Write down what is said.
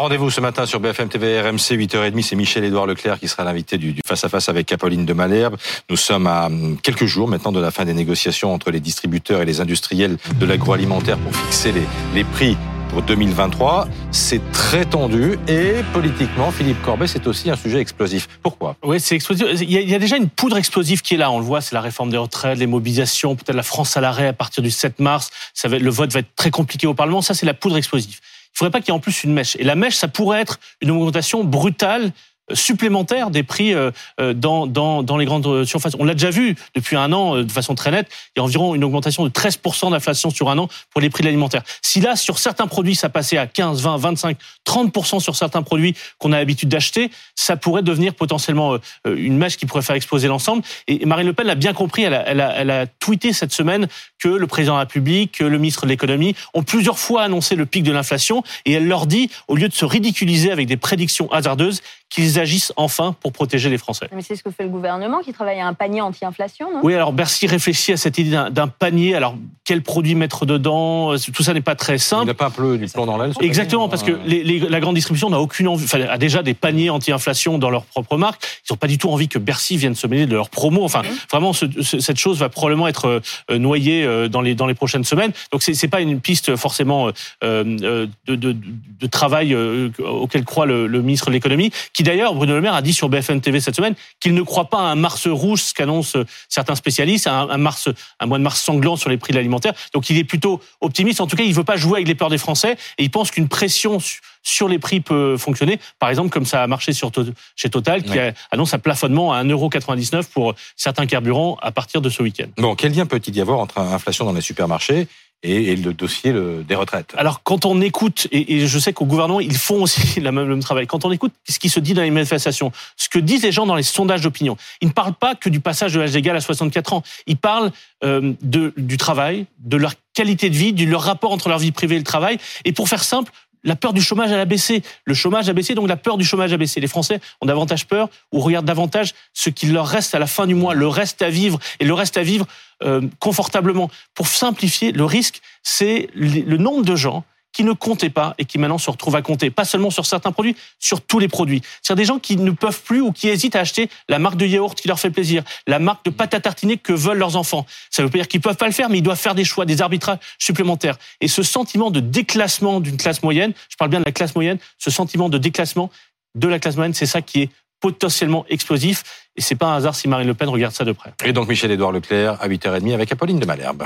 Rendez-vous ce matin sur BFM TV RMC 8h30. C'est Michel-Édouard Leclerc qui sera l'invité du face-à-face avec Apolline de Malherbe. Nous sommes à hum, quelques jours maintenant de la fin des négociations entre les distributeurs et les industriels de l'agroalimentaire pour fixer les, prix pour 2023. C'est très tendu et politiquement, Philippe Corbet, c'est aussi un sujet explosif. Pourquoi? Oui, c'est explosif. Il y, a, déjà une poudre explosive qui est là. On le voit, c'est la réforme des retraites, les mobilisations, peut-être la France à l'arrêt à partir du 7 mars. Le vote va être très compliqué au Parlement. Ça, c'est la poudre explosive. Il faudrait pas qu'il y ait en plus une mèche. Et la mèche, ça pourrait être une augmentation brutale supplémentaire des prix euh, euh, dans, dans, dans les grandes surfaces. On l'a déjà vu depuis un an euh, de façon très nette. Il y a environ une augmentation de 13% d'inflation sur un an pour les prix de l'alimentaire. Si là, sur certains produits, ça passait à 15, 20, 25, 30% sur certains produits qu'on a l'habitude d'acheter, ça pourrait devenir potentiellement une mèche qui pourrait faire exploser l'ensemble. Et Marine Le Pen l'a bien compris. Elle a, elle, a, elle tweeté cette semaine que le président de la République, que le ministre de l'économie ont plusieurs fois annoncé le pic de l'inflation. Et elle leur dit, au lieu de se ridiculiser avec des prédictions hasardeuses, qu'ils agissent enfin pour protéger les Français. Mais c'est ce que fait le gouvernement qui travaille à un panier anti-inflation, non? Oui, alors Bercy réfléchit à cette idée d'un panier. Alors, quel produit mettre dedans? Tout ça n'est pas très simple. Il n'y a pas un peu du plan dans l'aile Exactement, parce que les, les, la grande distribution n'a aucune envie, enfin, a déjà des paniers anti-inflation dans leur propre marque. Ils n'ont pas du tout envie que Bercy vienne se mêler de leur promo. Enfin, mmh. vraiment, ce, ce, cette chose va probablement être euh, noyée euh, dans les, dans les prochaines semaines. Donc, c'est pas une piste forcément euh, euh, de, de, de, travail auquel croit le, le ministre de l'économie, qui d'ailleurs, Bruno Le Maire a dit sur BFM TV cette semaine qu'il ne croit pas à un mars rouge, ce qu'annoncent certains spécialistes, un, un, mars, un mois de mars sanglant sur les prix de l'alimentaire. Donc il est plutôt optimiste. En tout cas, il veut pas jouer avec les peurs des Français et il pense qu'une pression sur les prix peut fonctionner. Par exemple, comme ça a marché sur, chez Total, qui annonce un plafonnement à 1,99€ pour certains carburants à partir de ce week-end. Bon, quel lien peut-il y avoir entre inflation dans les supermarchés et, et le dossier le, des retraites. Alors quand on écoute, et, et je sais qu'au gouvernement ils font aussi le même, travail, quand on écoute ce qui se dit dans les manifestations, ce que disent les gens dans les sondages d'opinion, ils ne parlent pas que du passage de l'âge légal à 64 ans, ils parlent euh, de, du travail, de leur qualité de vie, de leur rapport entre leur vie privée et le travail, et pour faire simple, la peur du chômage a baissé. Le chômage a baissé, donc la peur du chômage a baissé. Les Français ont davantage peur ou regardent davantage ce qu'il leur reste à la fin du mois, le reste à vivre, et le reste à vivre euh, confortablement. Pour simplifier, le risque, c'est le nombre de gens qui ne comptaient pas et qui maintenant se retrouvent à compter, pas seulement sur certains produits, sur tous les produits. C'est-à-dire des gens qui ne peuvent plus ou qui hésitent à acheter la marque de yaourt qui leur fait plaisir, la marque de pâte à tartiner que veulent leurs enfants. Ça veut pas dire qu'ils peuvent pas le faire, mais ils doivent faire des choix, des arbitrages supplémentaires. Et ce sentiment de déclassement d'une classe moyenne, je parle bien de la classe moyenne, ce sentiment de déclassement de la classe moyenne, c'est ça qui est potentiellement explosif. Et c'est pas un hasard si Marine Le Pen regarde ça de près. Et donc Michel-Édouard Leclerc à 8h30 avec Apolline de Malherbe.